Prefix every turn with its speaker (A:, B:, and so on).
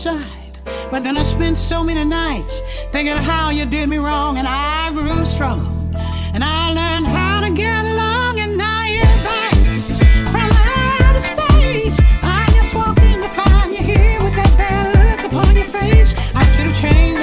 A: side. But then I spent so many nights thinking how you did me wrong, and I grew strong, and I learned how to get along, and now you're back from outer space. I just walked in to find you here with that bad look upon your face. I should have changed.